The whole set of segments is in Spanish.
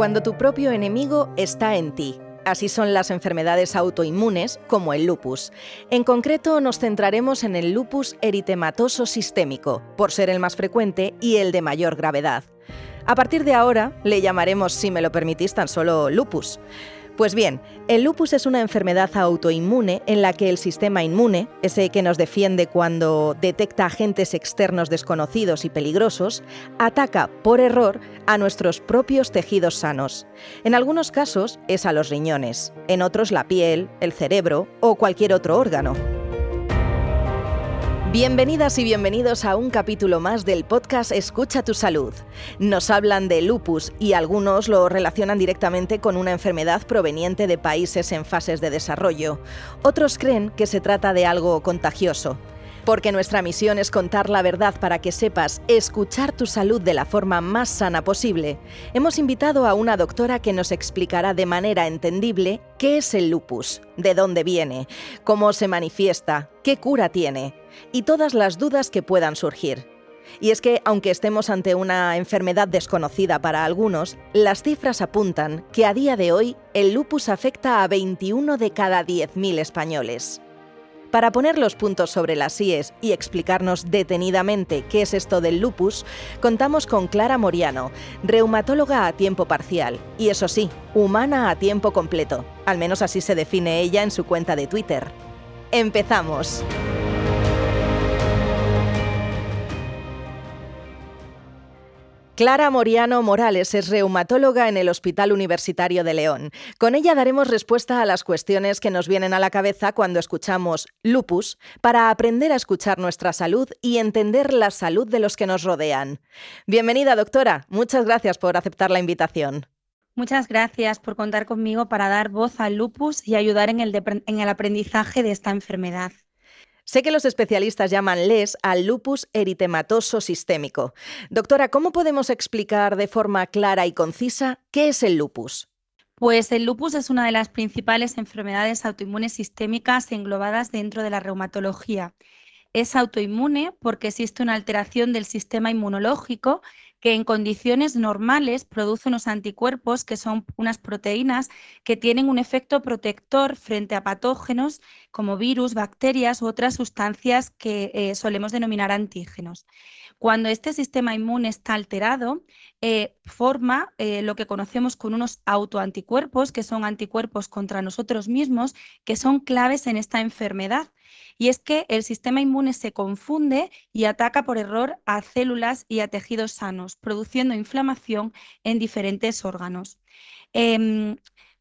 cuando tu propio enemigo está en ti. Así son las enfermedades autoinmunes, como el lupus. En concreto, nos centraremos en el lupus eritematoso sistémico, por ser el más frecuente y el de mayor gravedad. A partir de ahora, le llamaremos, si me lo permitís, tan solo lupus. Pues bien, el lupus es una enfermedad autoinmune en la que el sistema inmune, ese que nos defiende cuando detecta agentes externos desconocidos y peligrosos, ataca por error a nuestros propios tejidos sanos. En algunos casos es a los riñones, en otros la piel, el cerebro o cualquier otro órgano. Bienvenidas y bienvenidos a un capítulo más del podcast Escucha tu salud. Nos hablan de lupus y algunos lo relacionan directamente con una enfermedad proveniente de países en fases de desarrollo. Otros creen que se trata de algo contagioso porque nuestra misión es contar la verdad para que sepas escuchar tu salud de la forma más sana posible, hemos invitado a una doctora que nos explicará de manera entendible qué es el lupus, de dónde viene, cómo se manifiesta, qué cura tiene y todas las dudas que puedan surgir. Y es que, aunque estemos ante una enfermedad desconocida para algunos, las cifras apuntan que a día de hoy el lupus afecta a 21 de cada 10.000 españoles. Para poner los puntos sobre las IES y explicarnos detenidamente qué es esto del lupus, contamos con Clara Moriano, reumatóloga a tiempo parcial y eso sí, humana a tiempo completo. Al menos así se define ella en su cuenta de Twitter. ¡Empezamos! Clara Moriano Morales es reumatóloga en el Hospital Universitario de León. Con ella daremos respuesta a las cuestiones que nos vienen a la cabeza cuando escuchamos lupus para aprender a escuchar nuestra salud y entender la salud de los que nos rodean. Bienvenida, doctora. Muchas gracias por aceptar la invitación. Muchas gracias por contar conmigo para dar voz al lupus y ayudar en el, en el aprendizaje de esta enfermedad. Sé que los especialistas llaman LES al lupus eritematoso sistémico. Doctora, ¿cómo podemos explicar de forma clara y concisa qué es el lupus? Pues el lupus es una de las principales enfermedades autoinmunes sistémicas englobadas dentro de la reumatología. Es autoinmune porque existe una alteración del sistema inmunológico que en condiciones normales produce unos anticuerpos que son unas proteínas que tienen un efecto protector frente a patógenos como virus, bacterias u otras sustancias que eh, solemos denominar antígenos. Cuando este sistema inmune está alterado, eh, forma eh, lo que conocemos con unos autoanticuerpos, que son anticuerpos contra nosotros mismos, que son claves en esta enfermedad. Y es que el sistema inmune se confunde y ataca por error a células y a tejidos sanos, produciendo inflamación en diferentes órganos. Em,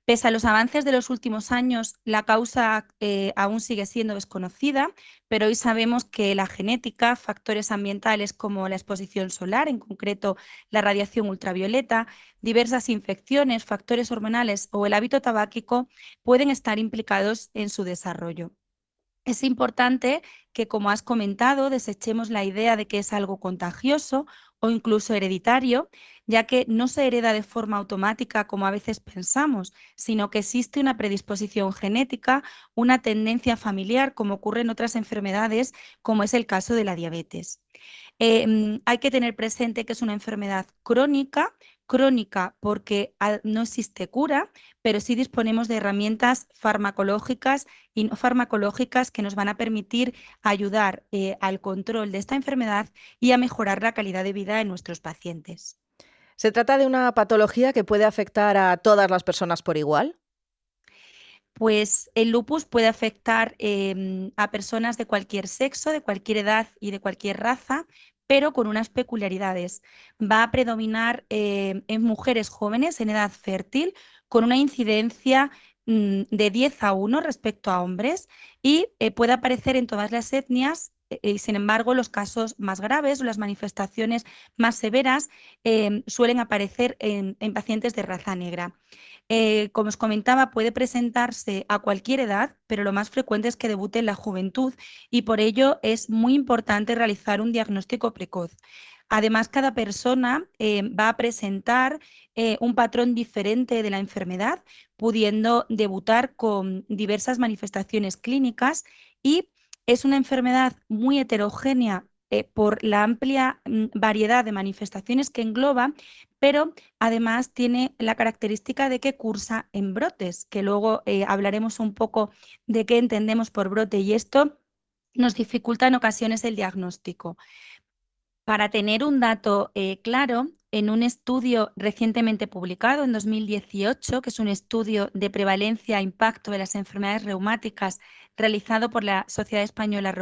Pese a los avances de los últimos años, la causa eh, aún sigue siendo desconocida, pero hoy sabemos que la genética, factores ambientales como la exposición solar, en concreto la radiación ultravioleta, diversas infecciones, factores hormonales o el hábito tabáquico pueden estar implicados en su desarrollo. Es importante que, como has comentado, desechemos la idea de que es algo contagioso o incluso hereditario, ya que no se hereda de forma automática como a veces pensamos, sino que existe una predisposición genética, una tendencia familiar, como ocurre en otras enfermedades, como es el caso de la diabetes. Mm, hay que tener presente que es una enfermedad crónica crónica porque no existe cura, pero sí disponemos de herramientas farmacológicas y no farmacológicas que nos van a permitir ayudar eh, al control de esta enfermedad y a mejorar la calidad de vida de nuestros pacientes. ¿Se trata de una patología que puede afectar a todas las personas por igual? Pues el lupus puede afectar em, a personas de cualquier sexo, de cualquier edad y de cualquier raza, pero con unas peculiaridades. Va a predominar eh, en mujeres jóvenes en edad fértil, con una incidencia mm, de 10 a 1 respecto a hombres y eh, puede aparecer en todas las etnias y sin embargo, los casos más graves o las manifestaciones más severas em, suelen aparecer en, pacientes de raza negra. Eh, como os comentaba, puede presentarse a cualquier edad, pero lo más frecuente es que debute en la juventud y por ello es muy importante realizar un diagnóstico precoz. Además, cada persona em, va a presentar eh, un patrón diferente de la enfermedad, pudiendo debutar con diversas manifestaciones clínicas y es una enfermedad muy heterogénea eh, por la amplia mm, variedad de manifestaciones que engloba, pero además tiene la característica de que cursa en brotes, que luego eh, hablaremos un poco de qué entendemos por brote y esto nos dificulta en ocasiones el diagnóstico. Para tener un dato eh, claro, en un estudio recientemente publicado en 2018, que es un estudio de prevalencia e impacto de las enfermedades reumáticas realizado por la Sociedad Española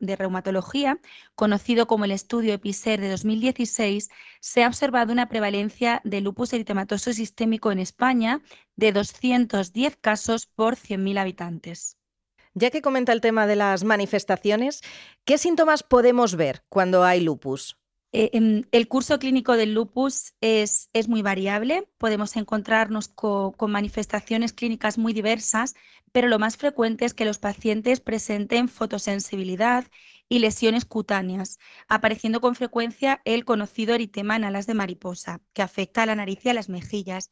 de Reumatología, conocido como el estudio EPISER de 2016, se ha observado una prevalencia de lupus eritematoso sistémico en España de 210 casos por 100.000 habitantes. Ya que comenta el tema de las manifestaciones, ¿qué síntomas podemos ver cuando hay lupus? Eh, em, el curso clínico del lupus es, es muy variable, podemos encontrarnos con manifestaciones clínicas muy diversas, pero lo más frecuente es que los pacientes presenten fotosensibilidad y lesiones cutáneas, apareciendo con frecuencia el conocido eritema en alas de mariposa, que afecta a la nariz y a las mejillas.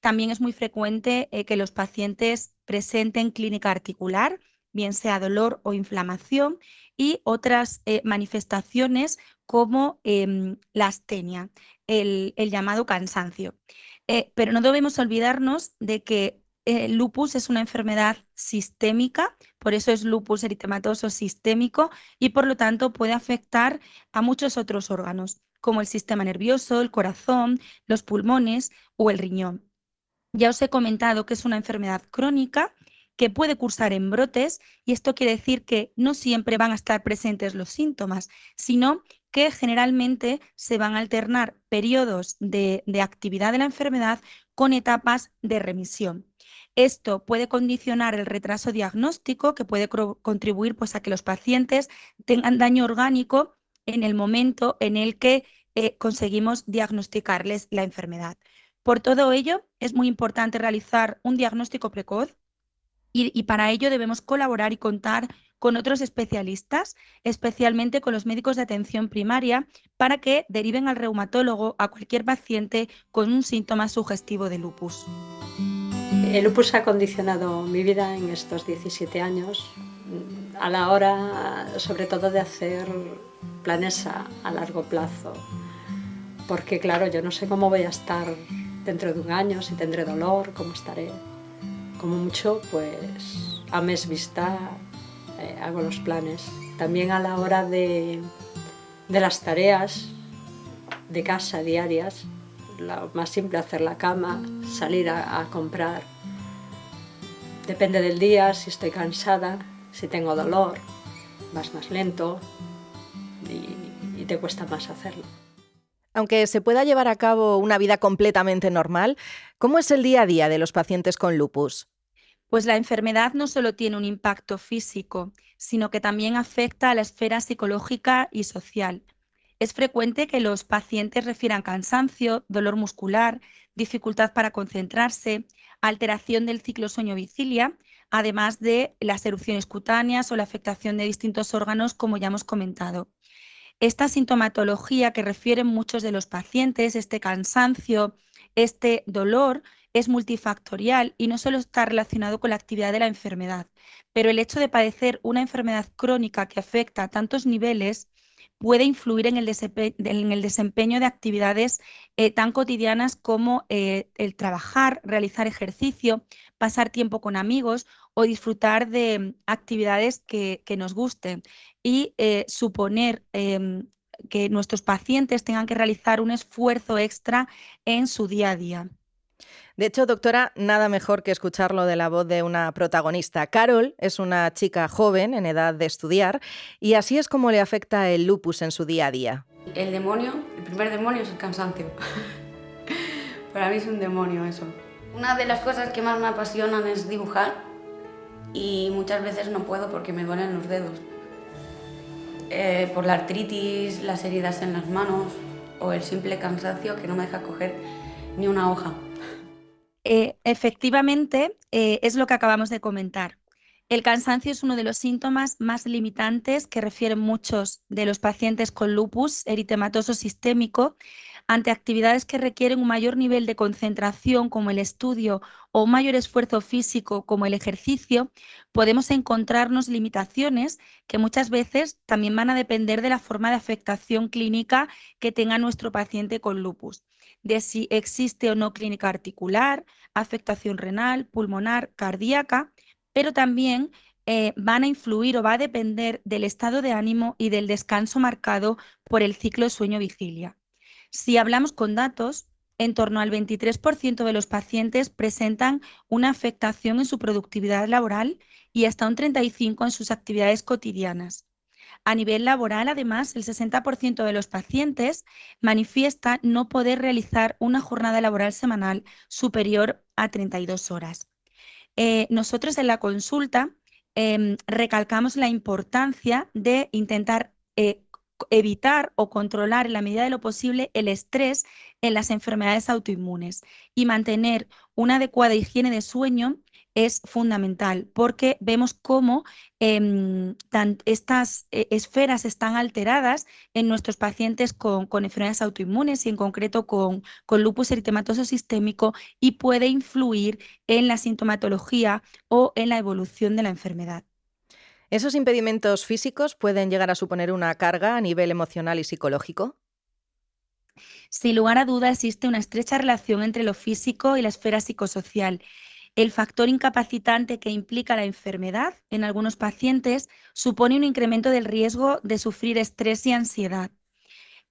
También es muy frecuente eh, que los pacientes presenten clínica articular, bien sea dolor o inflamación, y otras eh, manifestaciones como em, la astenia, el, llamado cansancio. Eh, pero no debemos olvidarnos de que el lupus es una enfermedad sistémica, por eso es lupus eritematoso sistémico y por lo tanto puede afectar a muchos otros órganos, como el sistema nervioso, el corazón, los pulmones o el riñón. Ya os he comentado que es una enfermedad crónica que puede cursar en brotes y esto quiere decir que no siempre van a estar presentes los síntomas, sino que generalmente se van a alternar periodos de, actividad de la enfermedad con etapas de remisión. Esto puede condicionar el retraso diagnóstico, que puede contribuir pues, a que los pacientes tengan daño orgánico en el momento en el que eh, conseguimos diagnosticarles la enfermedad. Por todo ello, es muy importante realizar un diagnóstico precoz y, para ello debemos colaborar y contar con otros especialistas, especialmente con los médicos de atención primaria, para que deriven al reumatólogo a cualquier paciente con un síntoma sugestivo de lupus. El lupus ha condicionado mi vida en estos 17 años a la hora sobre todo de hacer planes a, a largo plazo, porque claro, yo no sé cómo voy a estar dentro de un año, si tendré dolor, cómo estaré como mucho, pues a mes vista eh, hago los planes. También a la hora de, las tareas de casa diarias, lo más simple, hacer la cama, salir a, comprar. Depende del día, si estoy cansada, si tengo dolor, vas más lento y te cuesta más hacerlo. Aunque se pueda llevar a cabo una vida completamente normal, ¿cómo es el día a día de los pacientes con lupus? Pues la enfermedad no solo tiene un impacto físico, sino que también afecta a la esfera psicológica y social. Es frecuente que los pacientes refieran cansancio, dolor muscular, dificultad para concentrarse, alteración del ciclo sueño-vigilia, además de las erupciones cutáneas o la afectación de distintos órganos, como ya hemos comentado. Esta sintomatología que refieren muchos de los pacientes, este cansancio, este dolor, es multifactorial y no solo está relacionado con la actividad de la enfermedad, pero el hecho de padecer una enfermedad crónica que afecta a tantos niveles puede influir en el, desempeño de actividades eh, tan cotidianas como eh, el trabajar, realizar ejercicio, pasar tiempo con amigos o disfrutar de actividades que, nos gusten y eh, suponer em, que nuestros pacientes tengan que realizar un esfuerzo extra en su día a día. De hecho, doctora, nada mejor que escucharlo de la voz de una protagonista. Carol es una chica joven en edad de estudiar y así es como le afecta el lupus en su día a día. El demonio, el primer demonio es el cansancio. Para mí es un demonio eso. Una de las cosas que más me apasionan es dibujar y muchas veces no puedo porque me duelen los dedos. Eh, por la artritis, las heridas en las manos o el simple cansancio que no me deja coger ni una hoja. Eh, efectivamente, eh, es lo que acabamos de comentar. El cansancio es uno de los síntomas más limitantes que refieren muchos de los pacientes con lupus eritematoso sistémico, Ante actividades que requieren un mayor nivel de concentración como el estudio o un mayor esfuerzo físico como el ejercicio, podemos encontrarnos limitaciones que muchas veces también van a depender de la forma de afectación clínica que tenga nuestro paciente con lupus, de si existe o no clínica articular, afectación renal, pulmonar, cardíaca, pero también eh, van a influir o va a depender del estado de ánimo y del descanso marcado por el ciclo sueño-vigilia. Si hablamos con datos, en torno al 23% de los pacientes presentan una afectación en su productividad laboral y hasta un 35% en sus actividades cotidianas. A nivel laboral, además, el 60% de los pacientes manifiesta no poder realizar una jornada laboral semanal superior a 32 horas. Eh, nosotros en la consulta em, recalcamos la importancia de intentar eh, evitar o controlar en la medida de lo posible el estrés en las enfermedades autoinmunes y mantener una adecuada higiene de sueño es fundamental porque vemos cómo em, estas eh, esferas están alteradas en nuestros pacientes con, enfermedades autoinmunes y en concreto con, con, lupus eritematoso sistémico y puede influir en la sintomatología o en la evolución de la enfermedad. ¿Esos impedimentos físicos pueden llegar a suponer una carga a nivel emocional y psicológico? Sin lugar a duda existe una estrecha relación entre lo físico y la esfera psicosocial. El factor incapacitante que implica la enfermedad en algunos pacientes supone un incremento del riesgo de sufrir estrés y ansiedad.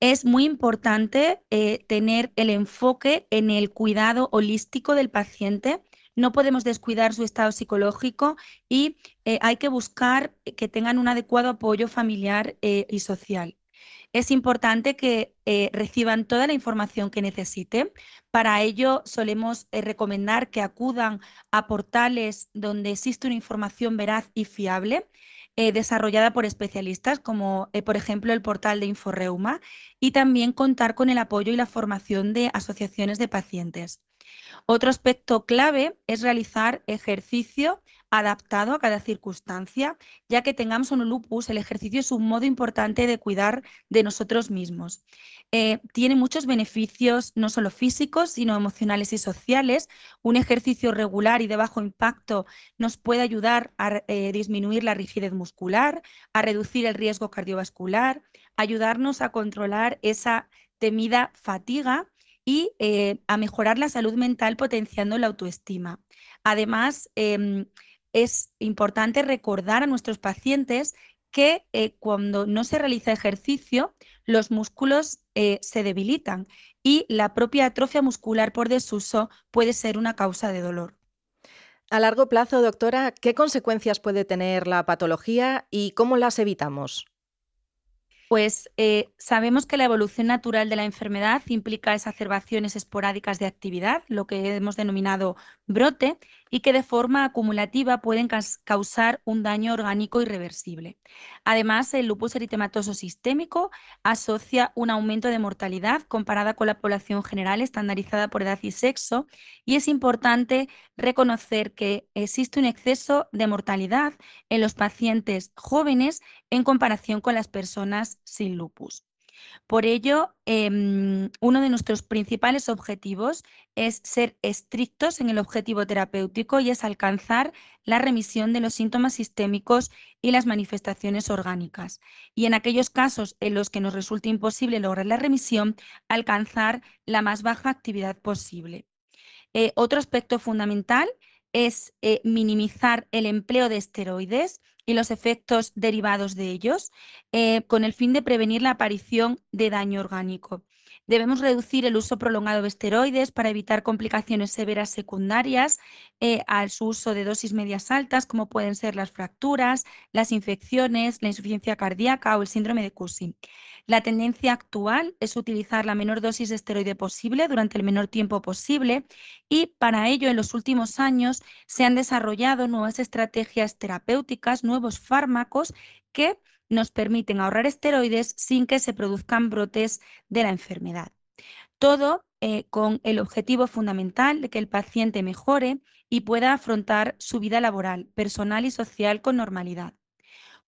Es muy importante eh, tener el enfoque en el cuidado holístico del paciente no podemos descuidar su estado psicológico y eh, hay que buscar que tengan un adecuado apoyo familiar eh, y social. Es importante que eh, reciban toda la información que necesiten. Para ello solemos recomendar que acudan a portales donde existe una información veraz y fiable. desarrollada por especialistas, como por ejemplo el portal de Inforeuma, y también contar con el apoyo y la formación de asociaciones de pacientes. Otro aspecto clave es realizar ejercicio adaptado a cada circunstancia, ya que tengamos un lupus, el ejercicio es un modo importante de cuidar de nosotros mismos. Eh, tiene muchos beneficios, no solo físicos, sino emocionales y sociales. Un ejercicio regular y de bajo impacto nos puede ayudar a eh, disminuir la rigidez muscular, a reducir el riesgo cardiovascular, ayudarnos a controlar esa temida fatiga y eh, a mejorar la salud mental potenciando la autoestima. Además, em, es importante recordar a nuestros pacientes que eh, cuando no se realiza ejercicio, los músculos eh, se debilitan y la propia atrofia muscular por desuso puede ser una causa de dolor. A largo plazo, doctora, ¿qué consecuencias puede tener la patología y cómo las evitamos? Pues eh, sabemos que la evolución natural de la enfermedad implica exacerbaciones esporádicas de actividad, lo que hemos denominado brote, y que de forma acumulativa pueden causar un daño orgánico irreversible. Además, el lupus eritematoso sistémico asocia un aumento de mortalidad comparada con la población general estandarizada por edad y sexo, y es importante reconocer que existe un exceso de mortalidad en los pacientes jóvenes en comparación con las personas sin lupus. Por ello, em, uno de nuestros principales objetivos es ser estrictos en el objetivo terapéutico y es alcanzar la remisión de los síntomas sistémicos y las manifestaciones orgánicas. Y en aquellos casos en los que nos resulte imposible lograr la remisión, alcanzar la más baja actividad posible. Eh, otro aspecto fundamental eh, minimizar el empleo de esteroides y los efectos derivados de ellos, eh, con el fin de prevenir la aparición de daño orgánico. Debemos reducir el uso prolongado de esteroides para evitar complicaciones severas secundarias eh, al uso de dosis medias altas, como pueden ser las fracturas, las infecciones, la insuficiencia cardíaca o el síndrome de Cushing. La tendencia actual es utilizar la menor dosis de esteroide posible durante el menor tiempo posible y para ello en los últimos años se han desarrollado nuevas estrategias terapéuticas, nuevos fármacos que nos permiten ahorrar esteroides sin que se produzcan brotes de la enfermedad. Todo eh, con el objetivo fundamental de que el paciente mejore y pueda afrontar su vida laboral, personal y social con normalidad.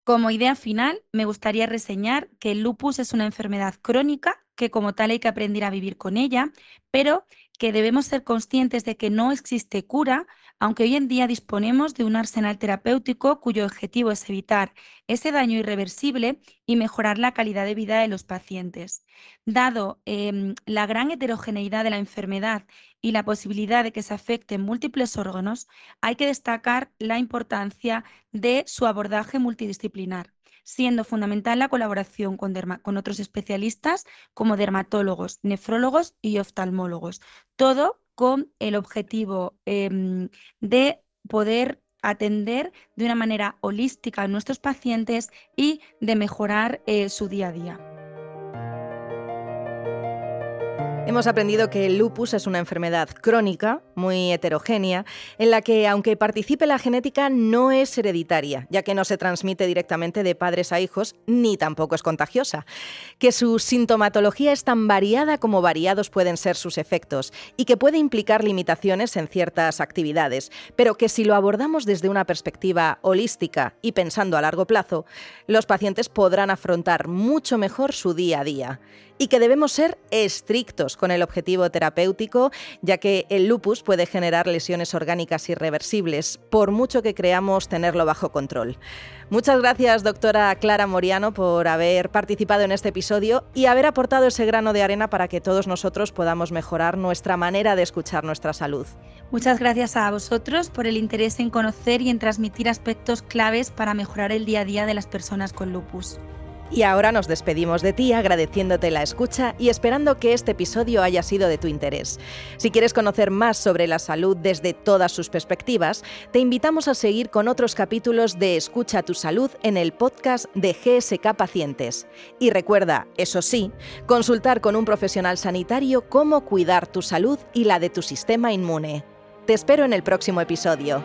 Como idea final, me gustaría reseñar que el lupus es una enfermedad crónica que como tal hay que aprender a vivir con ella, pero que debemos ser conscientes de que no existe cura, aunque hoy en día disponemos de un arsenal terapéutico cuyo objetivo es evitar ese daño irreversible y mejorar la calidad de vida de los pacientes. Dado em, la gran heterogeneidad de la enfermedad y la posibilidad de que se afecten múltiples órganos, hay que destacar la importancia de su abordaje multidisciplinar siendo fundamental la colaboración con, otros especialistas como dermatólogos, nefrólogos y oftalmólogos. Todo con el objetivo em, de poder atender de una manera holística a nuestros pacientes y de mejorar eh, su día a día. Hemos aprendido que el lupus es una enfermedad crónica, muy heterogénea, en la que, aunque participe la genética, no es hereditaria, ya que no se transmite directamente de padres a hijos, ni tampoco es contagiosa. Que su sintomatología es tan variada como variados pueden ser sus efectos, y que puede implicar limitaciones en ciertas actividades, pero que si lo abordamos desde una perspectiva holística y pensando a largo plazo, los pacientes podrán afrontar mucho mejor su día a día y que debemos ser estrictos con el objetivo terapéutico, ya que el lupus puede generar lesiones orgánicas irreversibles, por mucho que creamos tenerlo bajo control. Muchas gracias, doctora Clara Moriano, por haber participado en este episodio y haber aportado ese grano de arena para que todos nosotros podamos mejorar nuestra manera de escuchar nuestra salud. Muchas gracias a vosotros por el interés en conocer y en transmitir aspectos claves para mejorar el día a día de las personas con lupus. Y ahora nos despedimos de ti agradeciéndote la escucha y esperando que este episodio haya sido de tu interés. Si quieres conocer más sobre la salud desde todas sus perspectivas, te invitamos a seguir con otros capítulos de Escucha tu salud en el podcast de GSK Pacientes. Y recuerda, eso sí, consultar con un profesional sanitario cómo cuidar tu salud y la de tu sistema inmune. Te espero en el próximo episodio.